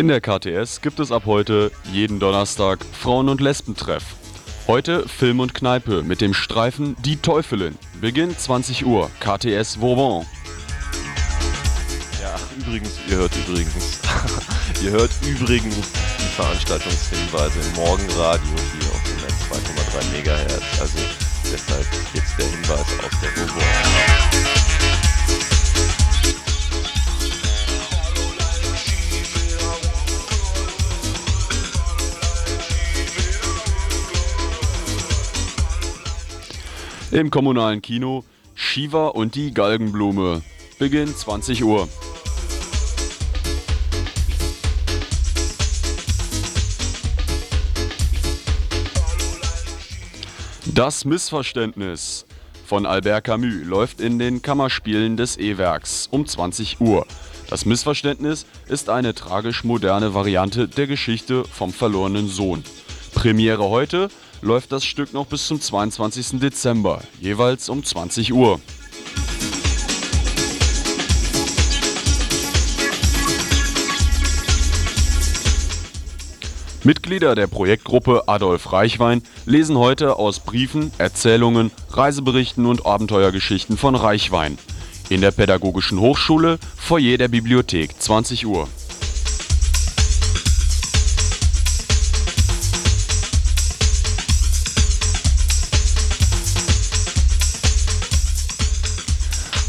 In der KTS gibt es ab heute jeden Donnerstag Frauen- und Lesbentreff. Heute Film und Kneipe mit dem Streifen Die Teufelin. Beginn 20 Uhr, KTS Vauban. Ja, übrigens, ihr hört übrigens, ihr hört übrigens die Veranstaltungshinweise im Morgenradio hier auf 102,3 MHz. Also deshalb jetzt der Hinweis aus der Vauban. Im kommunalen Kino Shiva und die Galgenblume. Beginn 20 Uhr. Das Missverständnis von Albert Camus läuft in den Kammerspielen des E-Werks um 20 Uhr. Das Missverständnis ist eine tragisch moderne Variante der Geschichte vom verlorenen Sohn. Premiere heute läuft das Stück noch bis zum 22. Dezember, jeweils um 20 Uhr. Mitglieder der Projektgruppe Adolf Reichwein lesen heute aus Briefen, Erzählungen, Reiseberichten und Abenteuergeschichten von Reichwein. In der Pädagogischen Hochschule, Foyer der Bibliothek, 20 Uhr.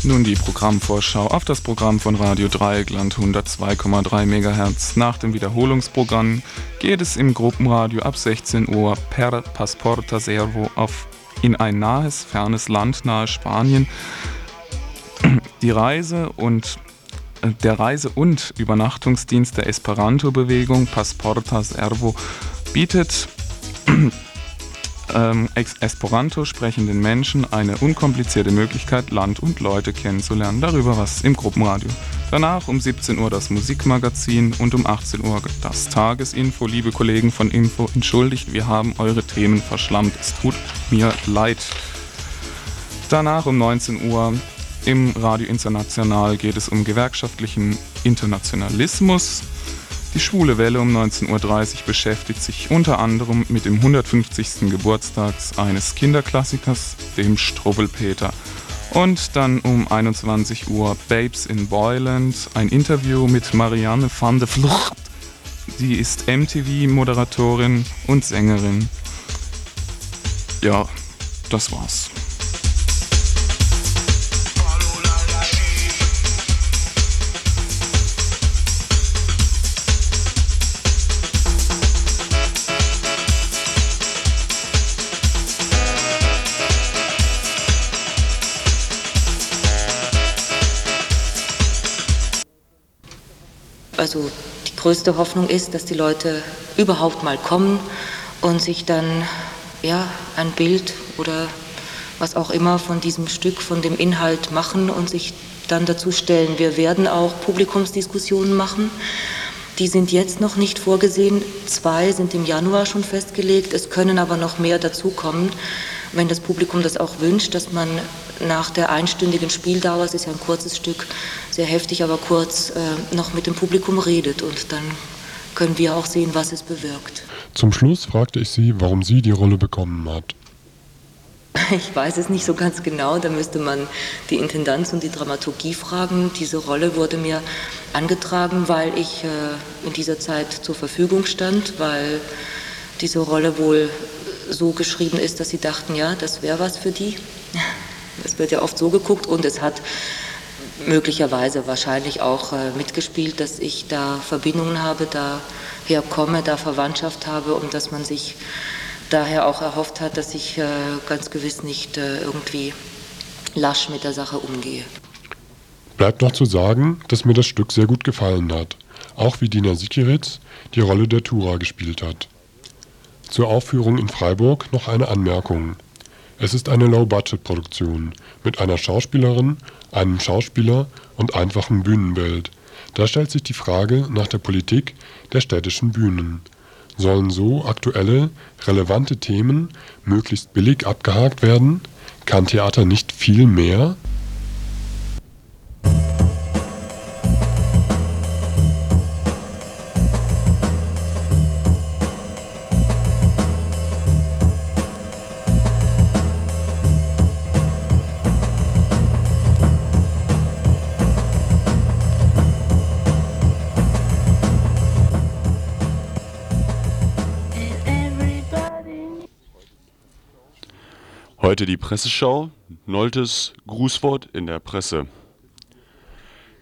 Nun die Programmvorschau auf das Programm von Radio Dreieckland 102,3 MHz. Nach dem Wiederholungsprogramm geht es im Gruppenradio ab 16 Uhr per Passporta Servo auf in ein nahes, fernes Land nahe Spanien. Die Reise und der Reise- und Übernachtungsdienst der Esperanto-Bewegung Passporta Servo bietet ähm, Esperanto sprechenden Menschen eine unkomplizierte Möglichkeit, Land und Leute kennenzulernen. Darüber was im Gruppenradio. Danach um 17 Uhr das Musikmagazin und um 18 Uhr das Tagesinfo. Liebe Kollegen von Info, entschuldigt, wir haben eure Themen verschlammt. Es tut mir leid. Danach um 19 Uhr im Radio International geht es um gewerkschaftlichen Internationalismus. Die Schwule Welle um 19.30 Uhr beschäftigt sich unter anderem mit dem 150. Geburtstag eines Kinderklassikers, dem Strubbelpeter. Und dann um 21 Uhr Babes in Boyland, ein Interview mit Marianne van de Vlucht. Sie ist MTV-Moderatorin und Sängerin. Ja, das war's. Also die größte Hoffnung ist, dass die Leute überhaupt mal kommen und sich dann ja ein Bild oder was auch immer von diesem Stück, von dem Inhalt machen und sich dann dazu stellen. Wir werden auch Publikumsdiskussionen machen. Die sind jetzt noch nicht vorgesehen. Zwei sind im Januar schon festgelegt. Es können aber noch mehr dazukommen, wenn das Publikum das auch wünscht, dass man nach der einstündigen Spieldauer, es ist ja ein kurzes Stück, sehr heftig, aber kurz, äh, noch mit dem Publikum redet. Und dann können wir auch sehen, was es bewirkt. Zum Schluss fragte ich sie, warum sie die Rolle bekommen hat. Ich weiß es nicht so ganz genau, da müsste man die Intendanz und die Dramaturgie fragen. Diese Rolle wurde mir angetragen, weil ich äh, in dieser Zeit zur Verfügung stand, weil diese Rolle wohl so geschrieben ist, dass sie dachten, ja, das wäre was für die. Es wird ja oft so geguckt und es hat möglicherweise wahrscheinlich auch äh, mitgespielt, dass ich da Verbindungen habe, daher komme, da Verwandtschaft habe und dass man sich daher auch erhofft hat, dass ich äh, ganz gewiss nicht äh, irgendwie lasch mit der Sache umgehe. Bleibt noch zu sagen, dass mir das Stück sehr gut gefallen hat, auch wie Dina Sikiritz die Rolle der Tura gespielt hat. Zur Aufführung in Freiburg noch eine Anmerkung. Es ist eine Low-Budget-Produktion mit einer Schauspielerin, einem Schauspieler und einfachem Bühnenbild. Da stellt sich die Frage nach der Politik der städtischen Bühnen. Sollen so aktuelle, relevante Themen möglichst billig abgehakt werden? Kann Theater nicht viel mehr? Heute die Presseschau. Noltes Grußwort in der Presse.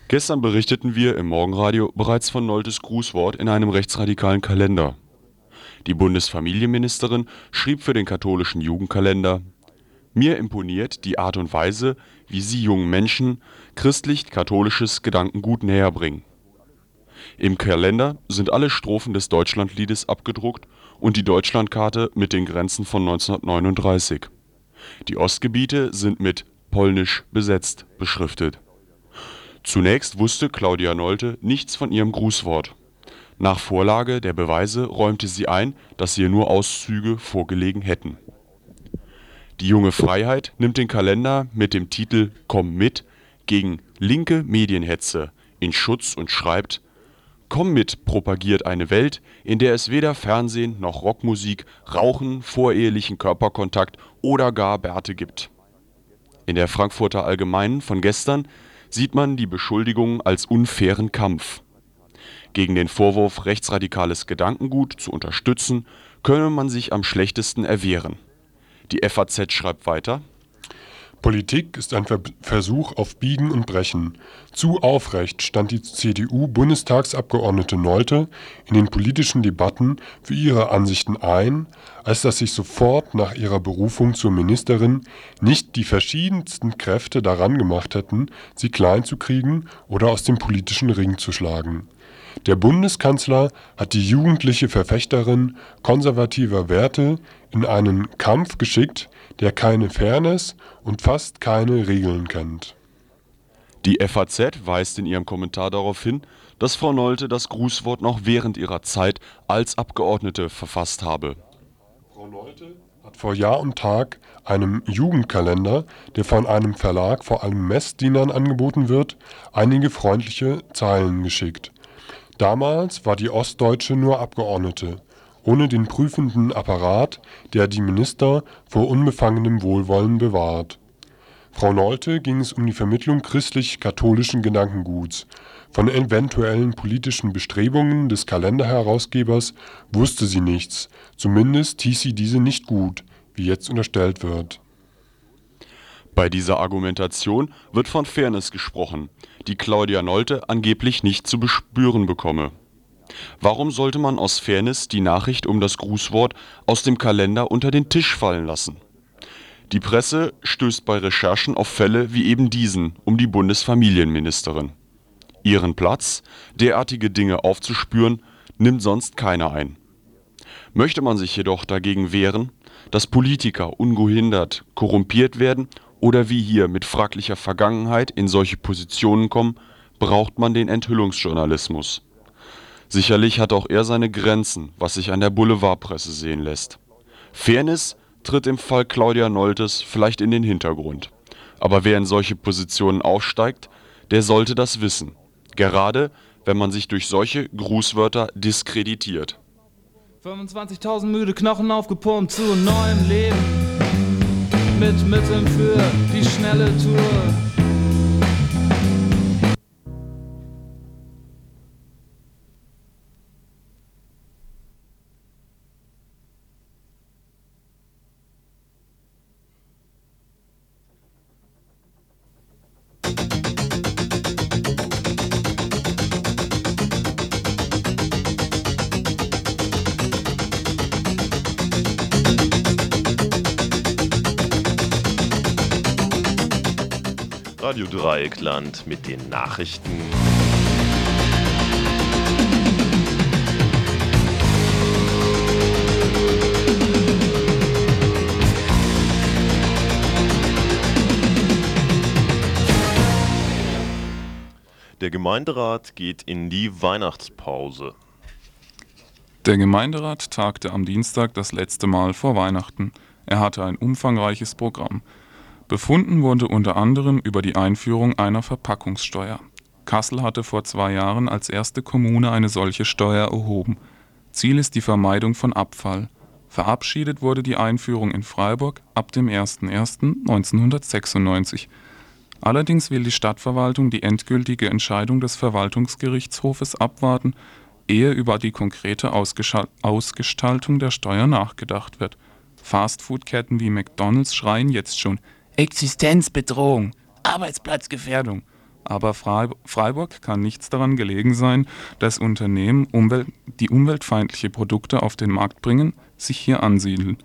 Gestern berichteten wir im Morgenradio bereits von Noltes Grußwort in einem rechtsradikalen Kalender. Die Bundesfamilienministerin schrieb für den katholischen Jugendkalender Mir imponiert die Art und Weise, wie Sie jungen Menschen christlich-katholisches Gedankengut näherbringen. Im Kalender sind alle Strophen des Deutschlandliedes abgedruckt und die Deutschlandkarte mit den Grenzen von 1939. Die Ostgebiete sind mit „ polnisch besetzt “beschriftet. Zunächst wusste Claudia Nolte nichts von ihrem Grußwort. Nach Vorlage der Beweise räumte sie ein, dass ihr nur Auszüge vorgelegen hätten. Die junge Freiheit nimmt den Kalender mit dem Titel „ Komm mit “gegen „ linke Medienhetze “in Schutz und schreibt Komm mit propagiert eine Welt, in der es weder Fernsehen noch Rockmusik, Rauchen, vorehelichen Körperkontakt oder gar Bärte gibt. In der Frankfurter Allgemeinen von gestern sieht man die Beschuldigungen als unfairen Kampf. Gegen den Vorwurf, rechtsradikales Gedankengut zu unterstützen, könne man sich am schlechtesten erwehren. Die FAZ schreibt weiter Politik ist ein Versuch auf Biegen und Brechen. Zu aufrecht stand die CDU-Bundestagsabgeordnete Nolte in den politischen Debatten für ihre Ansichten ein, als dass sich sofort nach ihrer Berufung zur Ministerin nicht die verschiedensten Kräfte daran gemacht hätten, sie klein zu kriegen oder aus dem politischen Ring zu schlagen. Der Bundeskanzler hat die jugendliche Verfechterin konservativer Werte in einen Kampf geschickt, der keine Fairness und fast keine Regeln kennt. Die FAZ weist in ihrem Kommentar darauf hin, dass Frau Nolte das Grußwort noch während ihrer Zeit als Abgeordnete verfasst habe. Frau Nolte hat vor Jahr und Tag einem Jugendkalender, der von einem Verlag vor allem Messdienern angeboten wird, einige freundliche Zeilen geschickt. Damals war die Ostdeutsche nur Abgeordnete ohne den prüfenden Apparat, der die Minister vor unbefangenem Wohlwollen bewahrt. Frau Nolte ging es um die Vermittlung christlich-katholischen Gedankenguts. Von eventuellen politischen Bestrebungen des Kalenderherausgebers wusste sie nichts, zumindest hieß sie diese nicht gut, wie jetzt unterstellt wird. Bei dieser Argumentation wird von Fairness gesprochen, die Claudia Nolte angeblich nicht zu bespüren bekomme Warum sollte man aus Fairness die Nachricht um das Grußwort aus dem Kalender unter den Tisch fallen lassen? Die Presse stößt bei Recherchen auf Fälle wie eben diesen um die Bundesfamilienministerin. Ihren Platz, derartige Dinge aufzuspüren, nimmt sonst keiner ein. Möchte man sich jedoch dagegen wehren, dass Politiker ungehindert korrumpiert werden oder wie hier mit fraglicher Vergangenheit in solche Positionen kommen, braucht man den Enthüllungsjournalismus Sicherlich hat auch er seine Grenzen, was sich an der Boulevardpresse sehen lässt. Fairness tritt im Fall Claudia Noltes vielleicht in den Hintergrund. Aber wer in solche Positionen aufsteigt, der sollte das wissen. Gerade wenn man sich durch solche Grußwörter diskreditiert. 25.000 müde Knochen aufgepumpt zu neuem Leben. Mit Mitteln für die schnelle Tour. Dreieckland mit den Nachrichten. Der Gemeinderat geht in die Weihnachtspause. Der Gemeinderat tagte am Dienstag das letzte Mal vor Weihnachten. Er hatte ein umfangreiches Programm. Befunden wurde unter anderem über die Einführung einer Verpackungssteuer. Kassel hatte vor zwei Jahren als erste Kommune eine solche Steuer erhoben. Ziel ist die Vermeidung von Abfall. Verabschiedet wurde die Einführung in Freiburg ab dem 01.01.1996. Allerdings will die Stadtverwaltung die endgültige Entscheidung des Verwaltungsgerichtshofes abwarten, ehe über die konkrete Ausgestaltung der Steuer nachgedacht wird Fastfood-Ketten wie McDonald's schreien jetzt schon Existenzbedrohung, Arbeitsplatzgefährdung. Aber Freiburg kann nichts daran gelegen sein, dass Unternehmen, Umwelt, die umweltfeindliche Produkte auf den Markt bringen, sich hier ansiedeln.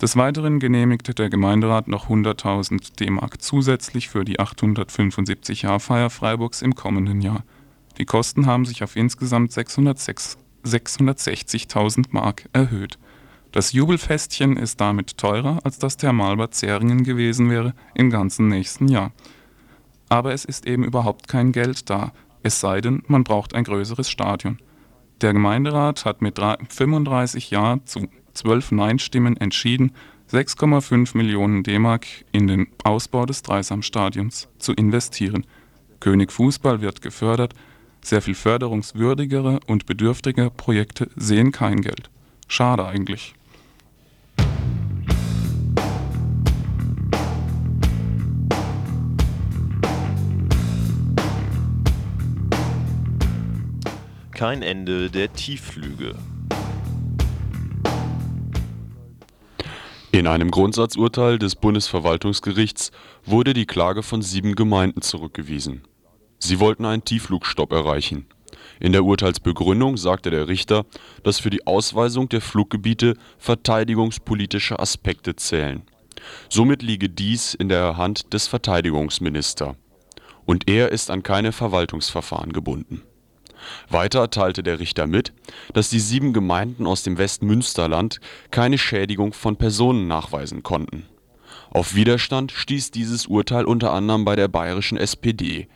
Des Weiteren genehmigte der Gemeinderat noch 100.000 D-Mark zusätzlich für die 875-Jahr-Feier Freiburgs im kommenden Jahr. Die Kosten haben sich auf insgesamt 660.000 Mark erhöht. Das Jubelfestchen ist damit teurer, als das Thermalbad Zähringen gewesen wäre im ganzen nächsten Jahr. Aber es ist eben überhaupt kein Geld da, es sei denn, man braucht ein größeres Stadion. Der Gemeinderat hat mit 35 Ja zu 12 Nein-Stimmen entschieden, 6,5 Millionen D-Mark in den Ausbau des Dreisamstadions zu investieren. König Fußball wird gefördert, sehr viel förderungswürdigere und bedürftige Projekte sehen kein Geld. Schade eigentlich. Kein Ende der Tiefflüge. In einem Grundsatzurteil des Bundesverwaltungsgerichts wurde die Klage von sieben Gemeinden zurückgewiesen. Sie wollten einen Tiefflugstopp erreichen. In der Urteilsbegründung sagte der Richter, dass für die Ausweisung der Fluggebiete verteidigungspolitische Aspekte zählen. Somit liege dies in der Hand des Verteidigungsminister. Und er ist an keine Verwaltungsverfahren gebunden weiter teilte der Richter mit, dass die sieben Gemeinden aus dem Westmünsterland keine Schädigung von Personen nachweisen konnten. Auf Widerstand stieß dieses Urteil unter anderem bei der bayerischen SPD.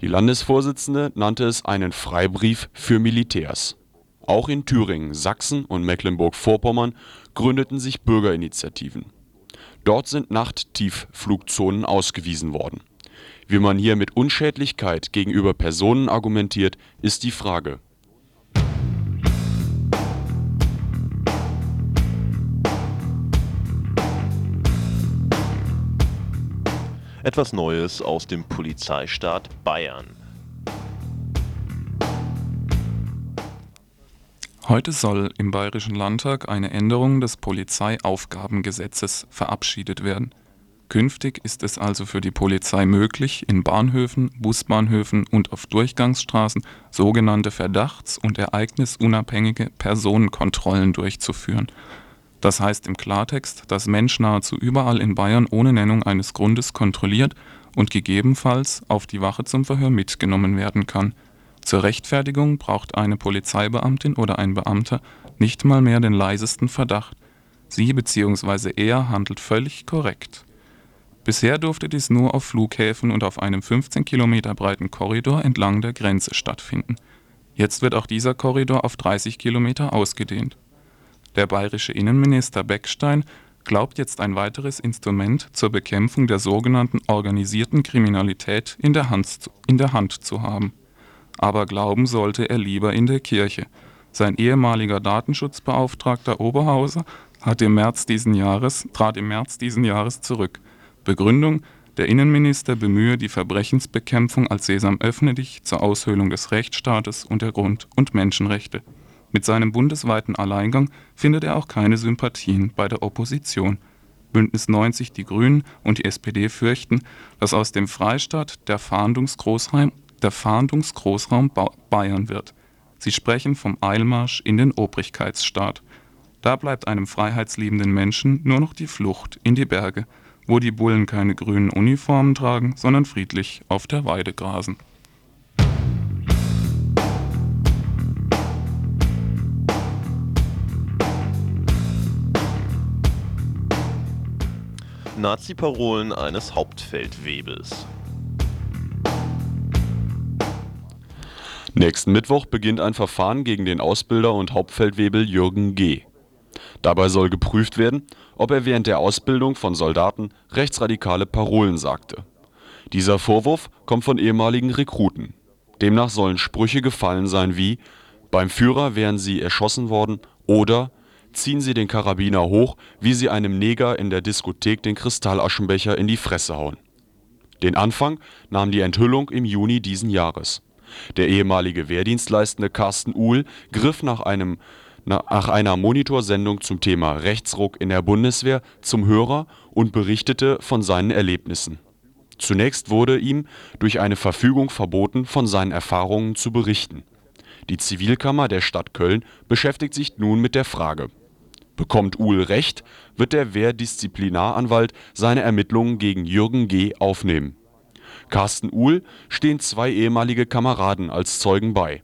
Die Landesvorsitzende nannte es einen Freibrief für Militärs. Auch in Thüringen, Sachsen und Mecklenburg-Vorpommern gründeten sich Bürgerinitiativen. Dort sind Nachttiefflugzonen ausgewiesen worden wie man hier mit Unschädlichkeit gegenüber Personen argumentiert, ist die Frage. Etwas Neues aus dem Polizeistaat Bayern. Heute soll im Bayerischen Landtag eine Änderung des Polizeiaufgabengesetzes verabschiedet werden Künftig ist es also für die Polizei möglich, in Bahnhöfen, Busbahnhöfen und auf Durchgangsstraßen sogenannte verdachts und ereignisunabhängige Personenkontrollen durchzuführen. Das heißt im Klartext, dass Mensch nahezu überall in Bayern ohne Nennung eines Grundes kontrolliert und gegebenenfalls auf die Wache zum Verhör mitgenommen werden kann. Zur Rechtfertigung braucht eine Polizeibeamtin oder ein Beamter nicht mal mehr den leisesten Verdacht. Sie bzw. er handelt völlig korrekt Bisher durfte dies nur auf Flughäfen und auf einem 15 Kilometer breiten Korridor entlang der Grenze stattfinden. Jetzt wird auch dieser Korridor auf 30 Kilometer ausgedehnt. Der bayerische Innenminister Beckstein glaubt jetzt ein weiteres Instrument zur Bekämpfung der sogenannten organisierten Kriminalität in der Hand, in der Hand zu haben. Aber glauben sollte er lieber in der Kirche. Sein ehemaliger Datenschutzbeauftragter Oberhauser hat im März diesen Jahres, trat im März diesen Jahres zurück. Begründung: Der Innenminister bemühe die Verbrechensbekämpfung als Sesam öffne dich zur Aushöhlung des Rechtsstaates und der Grund und Menschenrechte. Mit seinem bundesweiten Alleingang findet er auch keine Sympathien bei der Opposition. Bündnis 90, die Grünen und die SPD fürchten, dass aus dem Freistaat der Fahndungsgroßraum, der Fahndungsgroßraum Bayern wird. Sie sprechen vom Eilmarsch in den Obrigkeitsstaat. Da bleibt einem freiheitsliebenden Menschen nur noch die Flucht in die Berge wo die Bullen keine grünen Uniformen tragen, sondern friedlich auf der Weide grasen. Nazi-Parolen eines Hauptfeldwebels. Nächsten Mittwoch beginnt ein Verfahren gegen den Ausbilder und Hauptfeldwebel Jürgen G. Dabei soll geprüft werden, ob er während der Ausbildung von Soldaten rechtsradikale Parolen sagte. Dieser Vorwurf kommt von ehemaligen Rekruten. Demnach sollen Sprüche gefallen sein wie „ Beim Führer wären Sie erschossen worden “oder „ Ziehen Sie den Karabiner hoch, wie Sie einem Neger in der Diskothek den Kristallaschenbecher in die Fresse hauen. “Den Anfang nahm die Enthüllung im Juni diesen Jahres. Der ehemalige Wehrdienstleistende Carsten Uhl griff nach einem nach einer Monitorsendung zum Thema Rechtsruck in der Bundeswehr zum Hörer und berichtete von seinen Erlebnissen. Zunächst wurde ihm durch eine Verfügung verboten, von seinen Erfahrungen zu berichten. Die Zivilkammer der Stadt Köln beschäftigt sich nun mit der Frage: Bekommt Uhl Recht, wird der Wehrdisziplinaranwalt seine Ermittlungen gegen Jürgen G. aufnehmen. Carsten Uhl stehen zwei ehemalige Kameraden als Zeugen bei.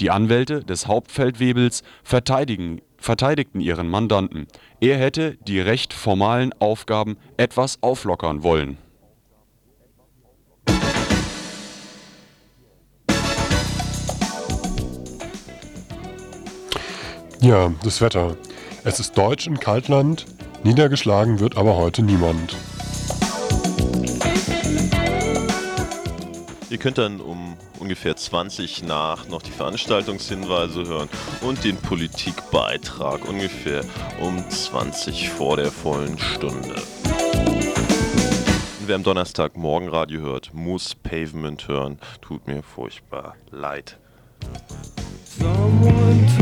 Die Anwälte des Hauptfeldwebels verteidigten ihren Mandanten, er hätte die recht formalen Aufgaben etwas auflockern wollen. Ja, das Wetter. Es ist deutsch in Kaltland, niedergeschlagen wird aber heute niemand. Ihr könnt dann um ungefähr 20 nach noch die Veranstaltungshinweise hören und den Politikbeitrag ungefähr um 20 vor der vollen Stunde. Und wer am Donnerstag Morgenradio hört, muss Pavement hören. Tut mir furchtbar leid. Someone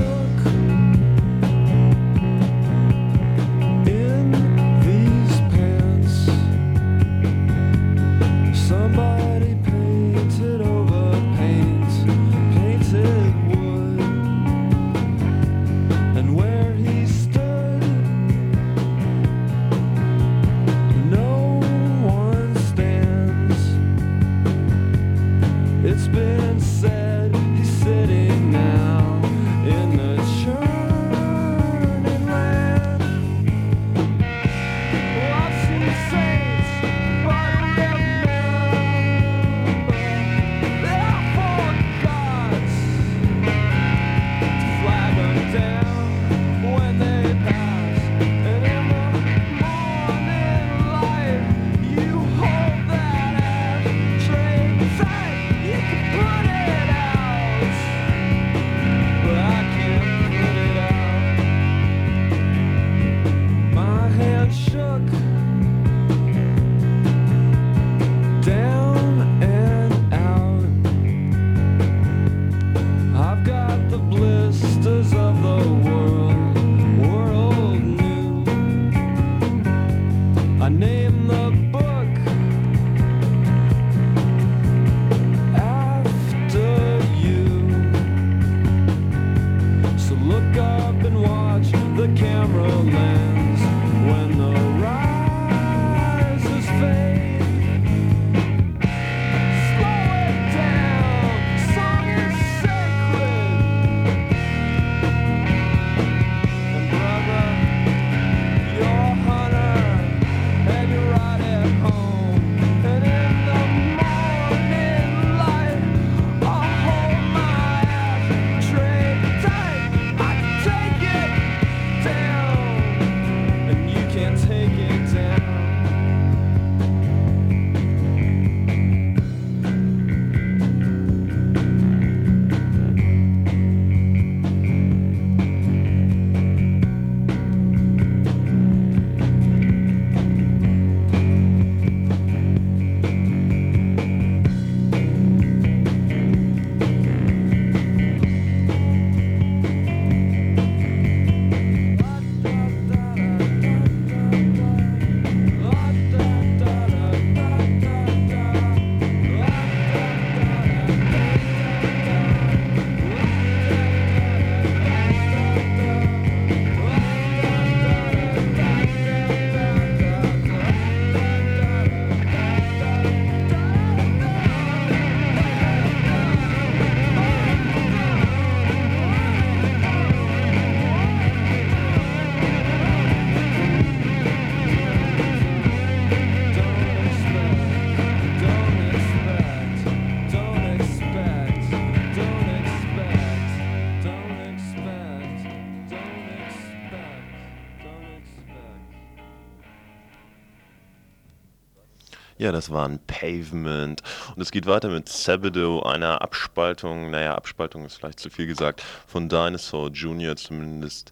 Ja, das war ein Pavement. Und es geht weiter mit Sabido, einer Abspaltung, naja, Abspaltung ist vielleicht zu viel gesagt, von Dinosaur Jr., zumindest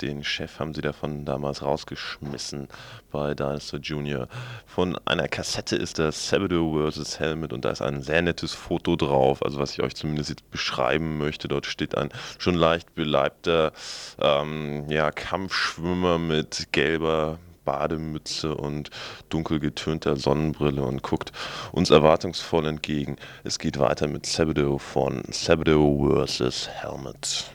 Den Chef haben sie davon damals rausgeschmissen bei Dinosaur Jr. Von einer Kassette ist das Sabado vs. Helmet und da ist ein sehr nettes Foto drauf, also was ich euch zumindest jetzt beschreiben möchte. Dort steht ein schon leicht beleibter ähm, ja, Kampfschwimmer mit gelber Bademütze und dunkel getönter Sonnenbrille und guckt uns erwartungsvoll entgegen. Es geht weiter mit Sabado von Sabado vs. Helmet.